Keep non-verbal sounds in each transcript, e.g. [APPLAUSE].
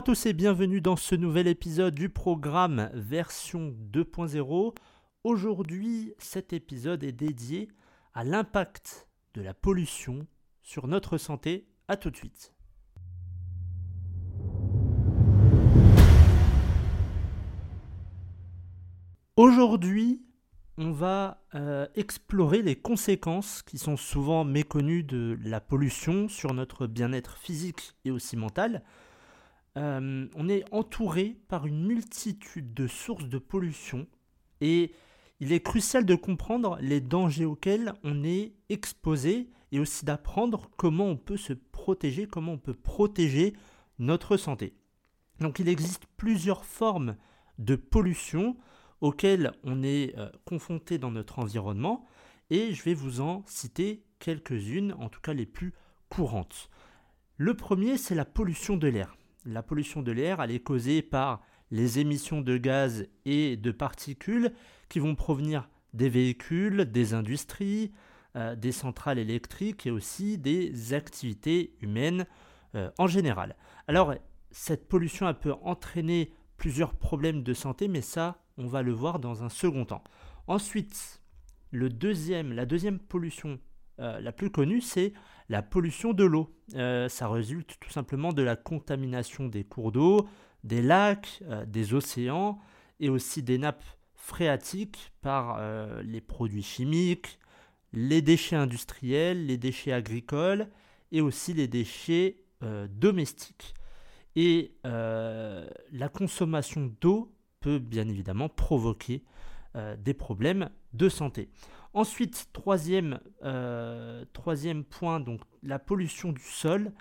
à tous et bienvenue dans ce nouvel épisode du programme version 2.0. Aujourd'hui, cet épisode est dédié à l'impact de la pollution sur notre santé. A tout de suite. Aujourd'hui, on va euh, explorer les conséquences qui sont souvent méconnues de la pollution sur notre bien-être physique et aussi mental. Euh, on est entouré par une multitude de sources de pollution et il est crucial de comprendre les dangers auxquels on est exposé et aussi d'apprendre comment on peut se protéger, comment on peut protéger notre santé. Donc il existe plusieurs formes de pollution auxquelles on est euh, confronté dans notre environnement et je vais vous en citer quelques-unes, en tout cas les plus courantes. Le premier, c'est la pollution de l'air. La pollution de l'air, elle est causée par les émissions de gaz et de particules qui vont provenir des véhicules, des industries, euh, des centrales électriques et aussi des activités humaines euh, en général. Alors, cette pollution elle peut entraîner plusieurs problèmes de santé, mais ça, on va le voir dans un second temps. Ensuite, la deuxième pollution euh, la plus connue, c'est la pollution de l'eau. ça résulte tout simplement de la contamination des cours d'eau, des lacs, des océans et aussi des nappes phréatiques par euh, les produits chimiques, les déchets industriels, les déchets agricoles et aussi les déchets euh, domestiques. Et euh, la consommation d'eau peut bien évidemment provoquer des problèmes de santé. Ensuite, troisième, troisième point, donc la pollution du sol.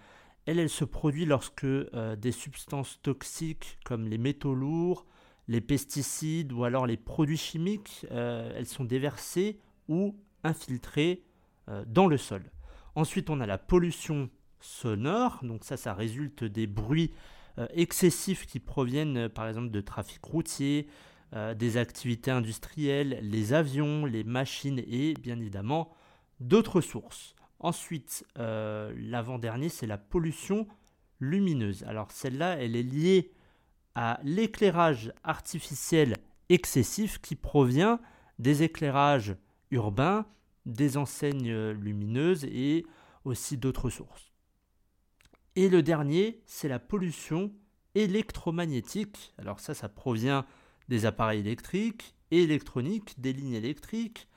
Elle, elle se produit lorsque des substances toxiques comme les métaux lourds, les pesticides ou alors les produits chimiques, euh, elles sont déversées ou infiltrées euh, dans le sol. Ensuite, on a la pollution sonore, donc ça, ça résulte des bruits euh, excessifs qui proviennent par exemple de trafic routier, des activités industrielles, les avions, les machines et bien évidemment d'autres sources. Ensuite, l'avant-dernier, c'est la pollution lumineuse. Alors celle-là, elle est liée à l'éclairage artificiel excessif qui provient des éclairages urbains, des enseignes lumineuses et aussi d'autres sources. Et le dernier, c'est la pollution électromagnétique. Alors ça, ça provient des appareils électriques et électroniques, des lignes électriques,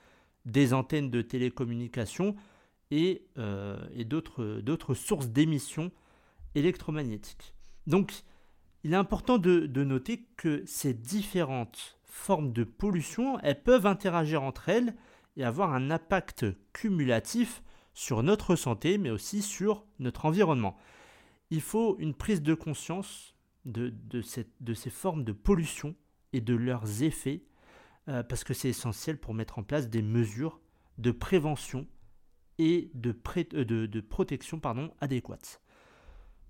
des antennes de télécommunication et, euh, et d'autres sources d'émissions électromagnétiques. Donc il est important de, noter que ces différentes formes de pollution, elles peuvent interagir entre elles et avoir un impact cumulatif sur notre santé, mais aussi sur notre environnement. Il faut une prise de conscience de, ces formes de pollution et de leurs effets, euh, parce que c'est essentiel pour mettre en place des mesures de prévention et de, euh, de protection pardon, adéquates.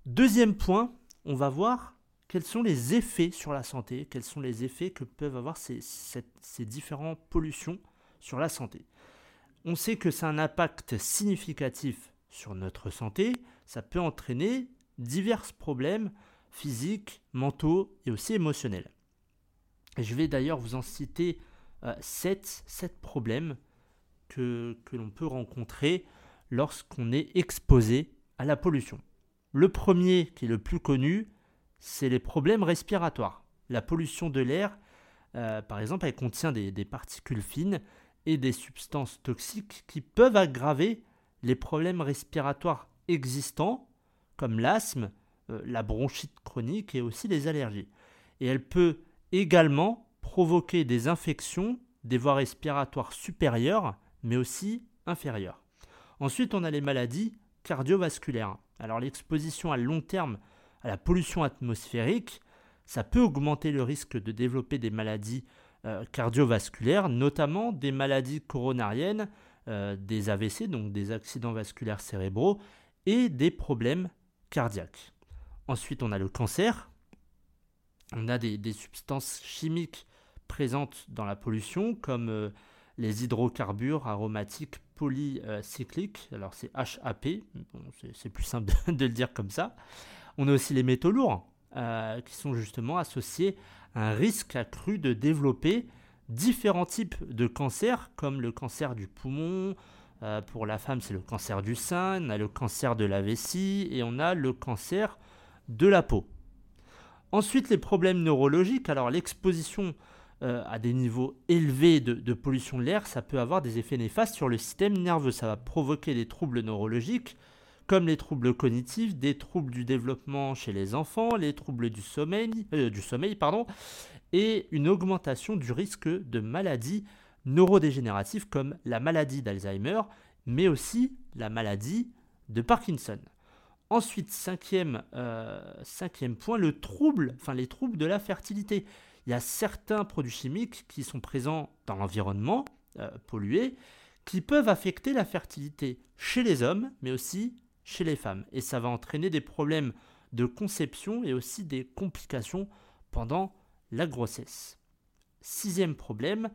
Deuxième point, on va voir quels sont les effets sur la santé, quels sont les effets que peuvent avoir ces, ces, différentes pollutions sur la santé. On sait que c'est un impact significatif sur notre santé, ça peut entraîner divers problèmes physiques, mentaux et aussi émotionnels. Je vais d'ailleurs vous en citer 7, euh, problèmes que, l'on peut rencontrer lorsqu'on est exposé à la pollution. Le premier, qui est le plus connu, c'est les problèmes respiratoires. La pollution de l'air, euh, par exemple, elle contient des, particules fines et des substances toxiques qui peuvent aggraver les problèmes respiratoires existants, comme l'asthme, euh, la bronchite chronique et aussi les allergies. Et elle peut également provoquer des infections des voies respiratoires supérieures, mais aussi inférieures. Ensuite, on a les maladies cardiovasculaires. Alors l'exposition à long terme à la pollution atmosphérique, ça peut augmenter le risque de développer des maladies euh, cardiovasculaires, notamment des maladies coronariennes, euh, des AVC, donc des accidents vasculaires cérébraux, et des problèmes cardiaques. Ensuite, on a le cancer. On a des, substances chimiques présentes dans la pollution, comme euh, les hydrocarbures aromatiques polycycliques. Alors c'est HAP, c'est plus simple [LAUGHS] de, le dire comme ça. On a aussi les métaux lourds. euh, qui sont justement associés à un risque accru de développer différents types de cancers, comme le cancer du poumon, euh, pour la femme c'est le cancer du sein, on a le cancer de la vessie et on a le cancer de la peau. Ensuite les problèmes neurologiques, alors l'exposition euh, à des niveaux élevés de, pollution de l'air, ça peut avoir des effets néfastes sur le système nerveux, ça va provoquer des troubles neurologiques comme les troubles cognitifs, des troubles du développement chez les enfants, les troubles du sommeil, euh, et une augmentation du risque de maladies neurodégénératives comme la maladie d'Alzheimer, mais aussi la maladie de Parkinson. Ensuite, cinquième, euh, cinquième point, le trouble, enfin les troubles de la fertilité. Il y a certains produits chimiques qui sont présents dans l'environnement euh, pollué qui peuvent affecter la fertilité chez les hommes, mais aussi chez les femmes. Et ça va entraîner des problèmes de conception et aussi des complications pendant la grossesse. Sixième problème,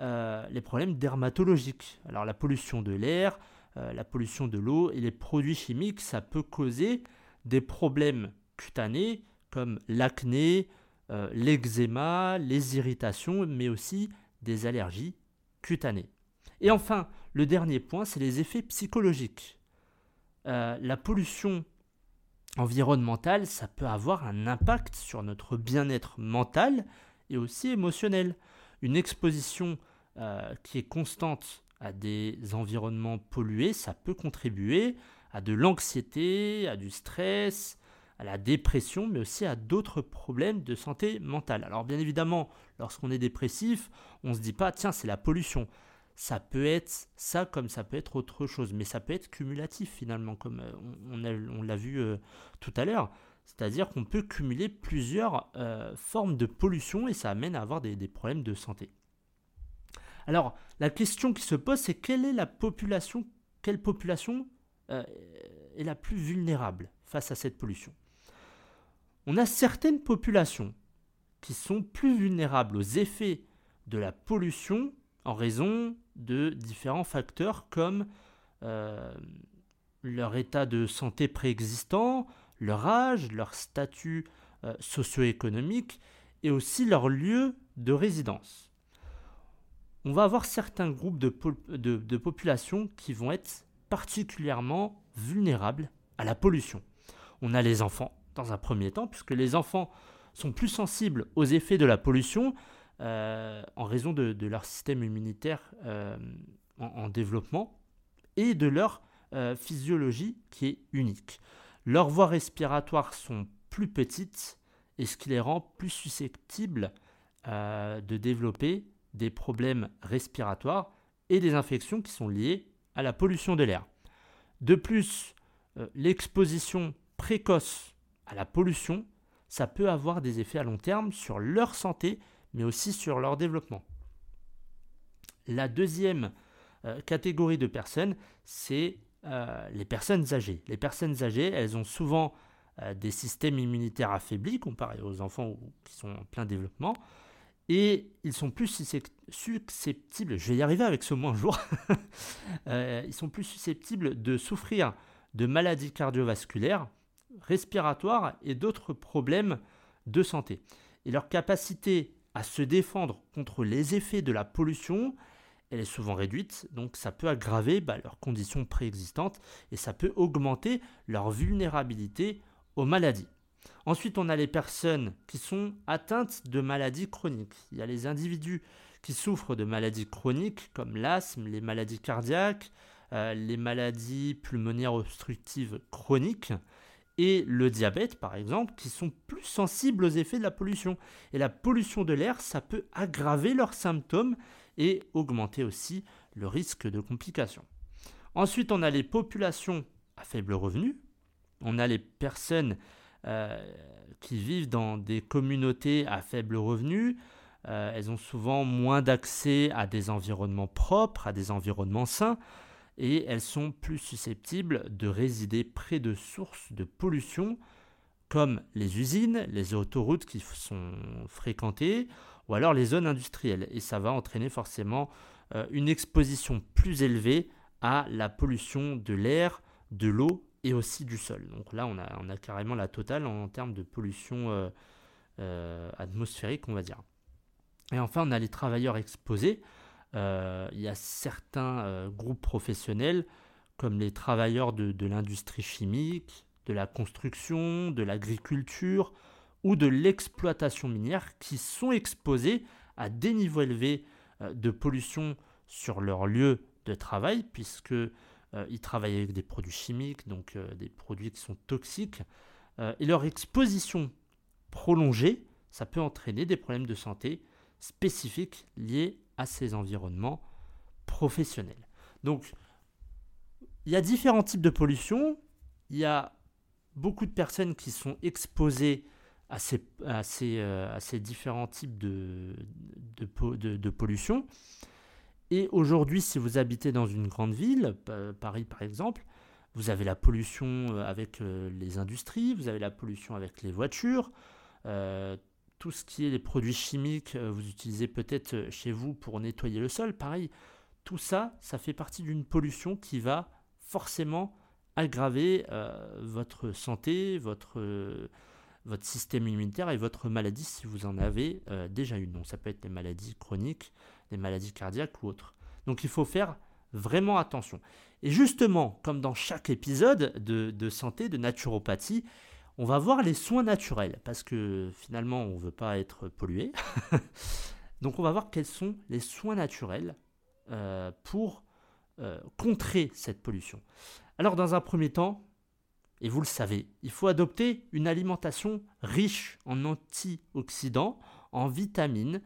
euh, les problèmes dermatologiques. Alors la pollution de l'air, euh, la pollution de l'eau et les produits chimiques, ça peut causer des problèmes cutanés comme l'acné, euh, l'eczéma, les irritations, mais aussi des allergies cutanées. Et enfin, le dernier point, c'est les effets psychologiques. la pollution environnementale, ça peut avoir un impact sur notre bien-être mental et aussi émotionnel. Une exposition euh, qui est constante à des environnements pollués, ça peut contribuer à de l'anxiété, à du stress, à la dépression, mais aussi à d'autres problèmes de santé mentale. Alors bien évidemment, lorsqu'on est dépressif, on ne se dit pas, tiens, c'est la pollution ça peut être ça comme ça peut être autre chose, mais ça peut être cumulatif finalement, comme euh, on, l'a vu euh, tout à l'heure. C'est-à-dire qu'on peut cumuler plusieurs euh, formes de pollution et ça amène à avoir des, problèmes de santé. Alors, la question qui se pose, c'est quelle la population, quelle population est la plus vulnérable face à cette pollution? On a certaines populations qui sont plus vulnérables aux effets de la pollution en raison de différents facteurs comme euh, leur état de santé préexistant, leur âge, leur statut euh, socio-économique et aussi leur lieu de résidence. On va avoir certains groupes de, populations qui vont être particulièrement vulnérables à la pollution. On a les enfants, dans un premier temps, puisque les enfants sont plus sensibles aux effets de la pollution euh, en raison de, leur système immunitaire euh, en, développement et de leur euh, physiologie qui est unique. Leurs voies respiratoires sont plus petites et ce qui les rend plus susceptibles de développer des problèmes respiratoires et des infections qui sont liées à la pollution de l'air. De plus, l'exposition précoce à la pollution, ça peut avoir des effets à long terme sur leur santé mais aussi sur leur développement. La deuxième euh, catégorie de personnes, c'est euh, les personnes âgées. Les personnes âgées, elles ont souvent euh, des systèmes immunitaires affaiblis comparé aux enfants qui sont en plein développement. Et ils sont plus susceptibles, je vais y arriver avec ce moins jour, [LAUGHS] ils sont plus susceptibles de souffrir de maladies cardiovasculaires, respiratoires et d'autres problèmes de santé. Et leur capacité à se défendre contre les effets de la pollution, elle est souvent réduite, donc ça peut aggraver bah, leurs conditions préexistantes et ça peut augmenter leur vulnérabilité aux maladies. Ensuite, on a les personnes qui sont atteintes de maladies chroniques. Il y a les individus qui souffrent de maladies chroniques comme l'asthme, les maladies cardiaques, euh, les maladies pulmonaires obstructives chroniques et le diabète, par exemple, qui sont plus sensibles aux effets de la pollution. Et la pollution de l'air, ça peut aggraver leurs symptômes et augmenter aussi le risque de complications. Ensuite, on a les populations à faible revenu. On a les personnes euh, qui vivent dans des communautés à faible revenu. Euh, elles ont souvent moins d'accès à des environnements propres, à des environnements sains et elles sont plus susceptibles de résider près de sources de pollution comme les usines, les autoroutes qui sont fréquentées ou alors les zones industrielles. Et ça va entraîner forcément euh, une exposition plus élevée à la pollution de l'air, de l'eau et aussi du sol. Donc là, on a, carrément la totale en, termes de pollution atmosphérique, on va dire. Et enfin, on a les travailleurs exposés. il y a certains groupes professionnels, comme les travailleurs de l'industrie chimique, de la construction, de l'agriculture ou de l'exploitation minière qui sont exposés à des niveaux élevés euh, de pollution sur leur lieu de travail, puisque euh, ils travaillent avec des produits chimiques, donc euh, des produits qui sont toxiques, et leur exposition prolongée, ça peut entraîner des problèmes de santé spécifiques liés à ces environnements professionnels. Donc, il y a différents types de pollution. Il y a beaucoup de personnes qui sont exposées à ces, euh, différents types de, pollution. Et aujourd'hui, si vous habitez dans une grande ville, Paris par exemple, vous avez la pollution euh, avec euh, les industries, vous avez la pollution avec les voitures, tout ce qui est les produits chimiques, vous utilisez peut-être chez vous pour nettoyer le sol. Pareil, tout ça, ça fait partie d'une pollution qui va forcément aggraver euh, votre santé, votre, euh, votre système immunitaire et votre maladie si vous en avez euh, déjà une. Donc ça peut être des maladies chroniques, des maladies cardiaques ou autres. Donc il faut faire vraiment attention. Et justement, comme dans chaque épisode de, santé, de naturopathie, on va voir les soins naturels, parce que finalement, on ne veut pas être pollué. [LAUGHS] Donc on va voir quels sont les soins naturels pour contrer cette pollution. Alors dans un premier temps, et vous le savez, il faut adopter une alimentation riche en antioxydants, en vitamines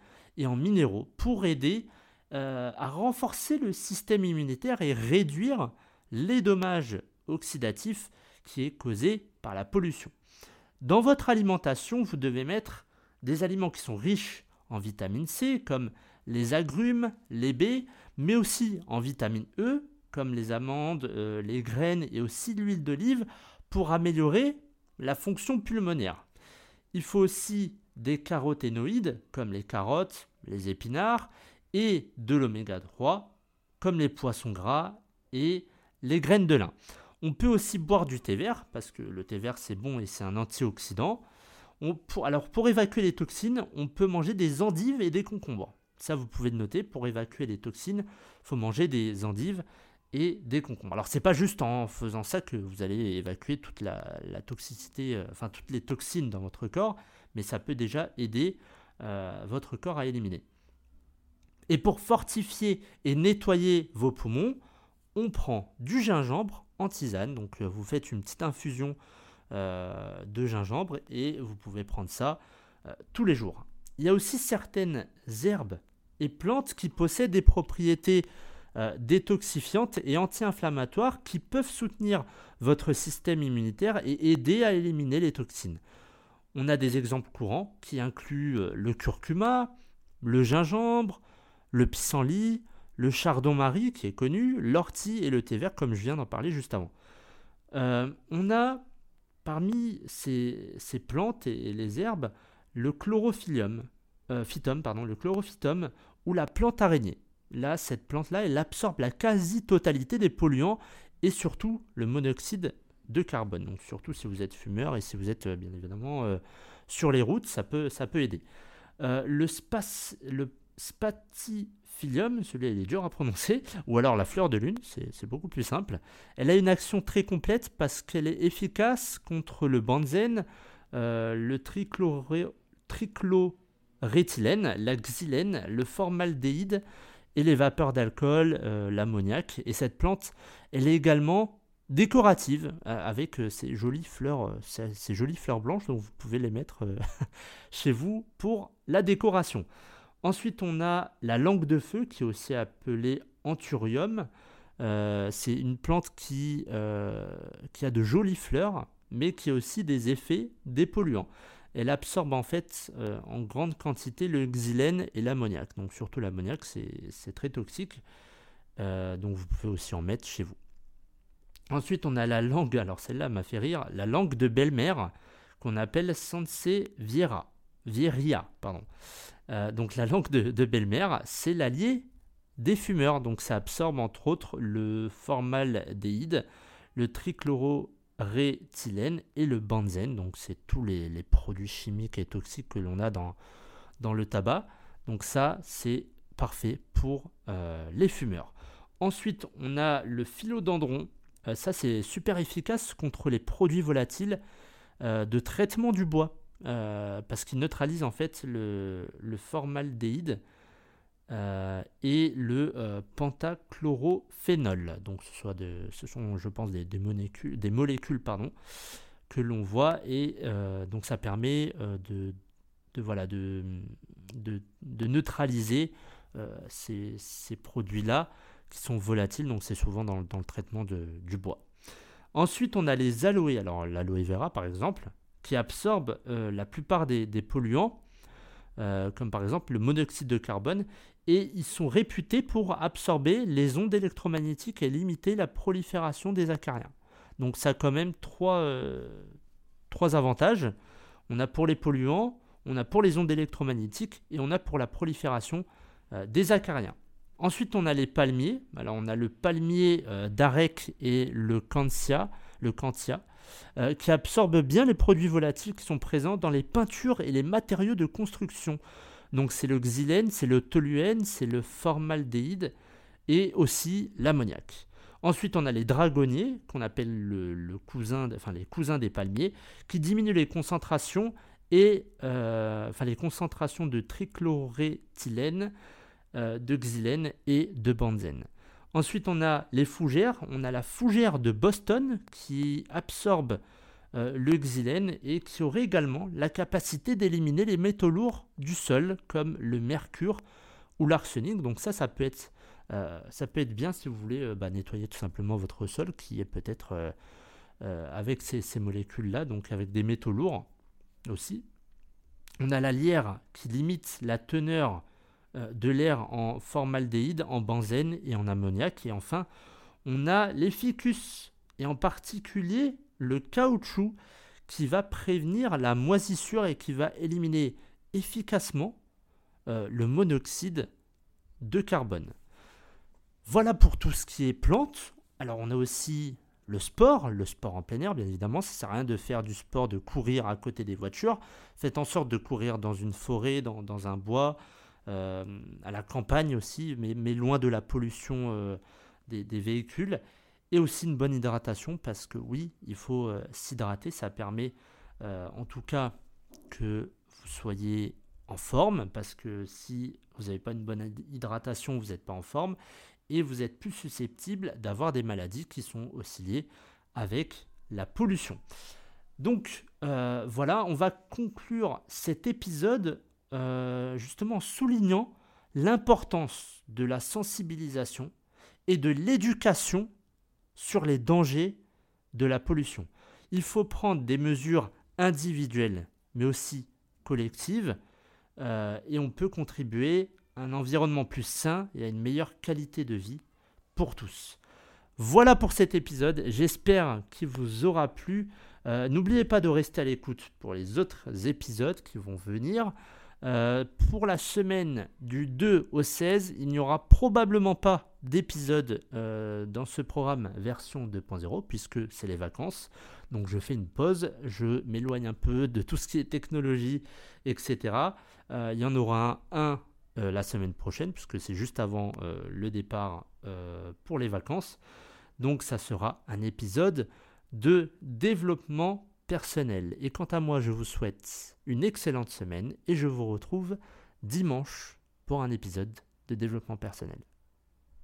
en minéraux pour aider euh, à renforcer le système immunitaire et réduire les dommages oxydatifs qui est causé par la pollution. Dans votre alimentation, vous devez mettre des aliments qui sont riches en vitamine C, comme les agrumes, les baies, mais aussi en vitamine E, comme les amandes, euh, les graines et aussi l'huile d'olive pour améliorer la fonction pulmonaire. Il faut aussi des caroténoïdes comme les carottes, les épinards et de l'oméga 3 comme les poissons gras et les graines de lin. On peut aussi boire du thé vert parce que le thé vert c'est bon et c'est un antioxydant. alors pour évacuer les toxines, on peut manger des endives et des concombres. Ça vous pouvez le noter, pour évacuer les toxines, il faut manger des endives et des concombres. Alors c'est pas juste en faisant ça que vous allez évacuer toute la, toxicité, euh, enfin toutes les toxines dans votre corps, mais ça peut déjà aider euh, votre corps à éliminer. Et pour fortifier et nettoyer vos poumons, on prend du gingembre en tisane. Donc euh, vous faites une petite infusion de gingembre et vous pouvez prendre ça tous les jours. Il y a aussi certaines herbes et plantes qui possèdent des propriétés euh, détoxifiantes et anti-inflammatoires qui peuvent soutenir votre système immunitaire et aider à éliminer les toxines. On a des exemples courants qui incluent euh, le curcuma, le gingembre, le pissenlit, le chardon-marie qui est connu, l'ortie et le thé vert comme je viens d'en parler juste avant. Euh, on a parmi ces, plantes et, les herbes le chlorophyllum, phytum, pardon, le chlorophytum ou la plante araignée là, cette plante-là, elle absorbe la quasi-totalité des polluants et surtout le monoxyde de carbone. Donc surtout si vous êtes fumeur et si vous êtes euh, bien évidemment euh, sur les routes, ça peut, ça peut aider. Euh, le, spatifilium, celui-là il est dur à prononcer, ou alors la fleur de lune, c'est beaucoup plus simple. Elle a une action très complète parce qu'elle est efficace contre le benzène, le trichloroéthylène, la xylène, le formaldéhyde et les vapeurs d'alcool, l'ammoniac. Et cette plante, elle est également décorative euh, avec euh, ces jolies fleurs, ces, jolies fleurs blanches, donc vous pouvez les mettre [LAUGHS] chez vous pour la décoration. Ensuite, on a la langue de feu qui est aussi appelée anthurium. c'est une plante qui, qui a de jolies fleurs, mais qui a aussi des effets dépolluants elle absorbe en fait euh, en grande quantité le xylène et l'ammoniac. Donc surtout l'ammoniac, c'est très toxique. Euh, donc vous pouvez aussi en mettre chez vous. Ensuite, on a la langue, alors celle-là m'a fait rire, la langue de belle-mère qu'on appelle Sansevieria. Vieria, pardon. Euh, donc la langue de, de belle-mère, c'est l'allié des fumeurs. Donc ça absorbe entre autres le formaldéhyde, le trichloro réthylène et le benzène. Donc c'est tous les, produits chimiques et toxiques que l'on a dans, dans le tabac. Donc ça, c'est parfait pour euh, les fumeurs. Ensuite, on a le philodendron. Euh, ça, c'est super efficace contre les produits volatiles euh, de traitement du bois. parce qu'il neutralise en fait le, le formaldéhyde et le pentachlorophénol. Donc ce, soit de, ce sont, je pense, des, molécules, pardon, que l'on voit et donc ça permet de, de, voilà, de, de, neutraliser ces, ces produits-là qui sont volatiles, donc c'est souvent dans, le traitement du bois. Ensuite, on a les aloés. Alors, l'aloe vera, par exemple, qui absorbe euh, la plupart des, polluants, euh, comme par exemple le monoxyde de carbone, et ils sont réputés pour absorber les ondes électromagnétiques et limiter la prolifération des acariens. Donc, ça a quand même trois, euh, trois avantages. On a pour les polluants, on a pour les ondes électromagnétiques, et on a pour la prolifération des acariens. Ensuite, on a les palmiers. Alors, on a le palmier euh, d'Arec et le Cantia, le euh, qui absorbent bien les produits volatiles qui sont présents dans les peintures et les matériaux de construction. Donc, c'est le xylène, c'est le toluène, c'est le formaldéhyde et aussi l'ammoniac. Ensuite, on a les dragonniers, qu'on appelle les cousins des palmiers, qui diminuent les concentrations et euh, enfin, les concentrations de trichloréthylène euh, de xylène et de benzène. Ensuite, on a les fougères. On a la fougère de Boston qui absorbe euh, le xylène et qui aurait également la capacité d'éliminer les métaux lourds du sol, comme le mercure ou l'arsenic. Donc ça, ça peut être, euh, bien si vous voulez bah, nettoyer tout simplement votre sol qui est peut-être avec ces, ces molécules-là, donc avec des métaux lourds aussi. On a la lierre qui limite la teneur de l'air en formaldéhyde, en benzène et en ammoniac. Et enfin, on a les ficus, et en particulier le caoutchouc, qui va prévenir la moisissure et qui va éliminer efficacement euh, le monoxyde de carbone. Voilà pour tout ce qui est plantes. Alors on a aussi le sport, le sport en plein air, bien évidemment, ça sert à rien de faire du sport, de courir à côté des voitures. Faites en sorte de courir dans une forêt, dans un bois, euh, à la campagne aussi, mais, mais, loin de la pollution euh, des, véhicules. Et aussi une bonne hydratation, parce que oui, il faut euh, s'hydrater, ça permet en tout cas que vous soyez en forme, parce que si vous n'avez pas une bonne hydratation, vous n'êtes pas en forme, et vous êtes plus susceptible d'avoir des maladies qui sont aussi liées avec la pollution. Donc voilà, on va conclure cet épisode euh, justement soulignant l'importance de la sensibilisation et de l'éducation sur les dangers de la pollution. Il faut prendre des mesures individuelles, mais aussi collectives, euh, et on peut contribuer à un environnement plus sain et à une meilleure qualité de vie pour tous. Voilà pour cet épisode, j'espère qu'il vous aura plu. Euh, n'oubliez pas de rester à l'écoute pour les autres épisodes qui vont venir. Euh, pour la semaine du 2 au 16, il n'y aura probablement pas d'épisode euh, dans ce programme version 2.0 puisque c'est les vacances. Donc je fais une pause, je m'éloigne un peu de tout ce qui est technologie, etc. Il y en aura un, la semaine prochaine puisque c'est juste avant le départ pour les vacances. Donc ça sera un épisode de développement personnel. Et quant à moi, je vous souhaite une excellente semaine et je vous retrouve dimanche pour un épisode de développement personnel.